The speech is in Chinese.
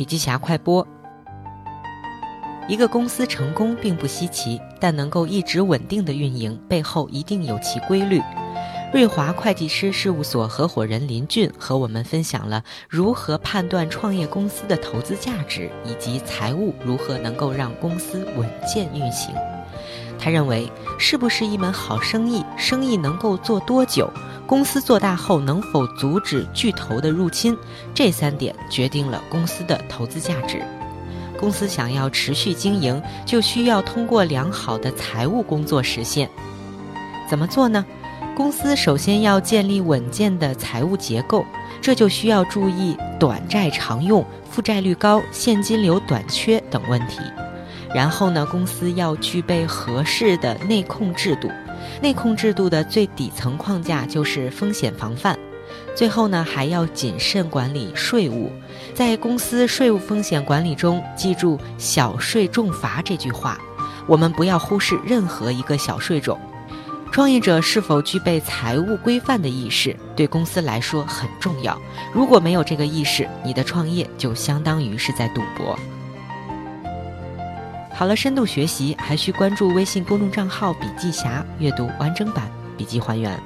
笔记侠快播。一个公司成功并不稀奇，但能够一直稳定的运营，背后一定有其规律。瑞华会计师事务所合伙人林俊和我们分享了如何判断创业公司的投资价值，以及财务如何能够让公司稳健运行。他认为，是不是一门好生意，生意能够做多久，公司做大后能否阻止巨头的入侵，这三点决定了公司的投资价值。公司想要持续经营，就需要通过良好的财务工作实现。怎么做呢？公司首先要建立稳健的财务结构，这就需要注意短债常用、负债率高、现金流短缺等问题。然后呢，公司要具备合适的内控制度，内控制度的最底层框架就是风险防范。最后呢，还要谨慎管理税务，在公司税务风险管理中，记住“小税重罚”这句话，我们不要忽视任何一个小税种。创业者是否具备财务规范的意识，对公司来说很重要。如果没有这个意识，你的创业就相当于是在赌博。好了，深度学习还需关注微信公众账号“笔记侠”，阅读完整版笔记还原。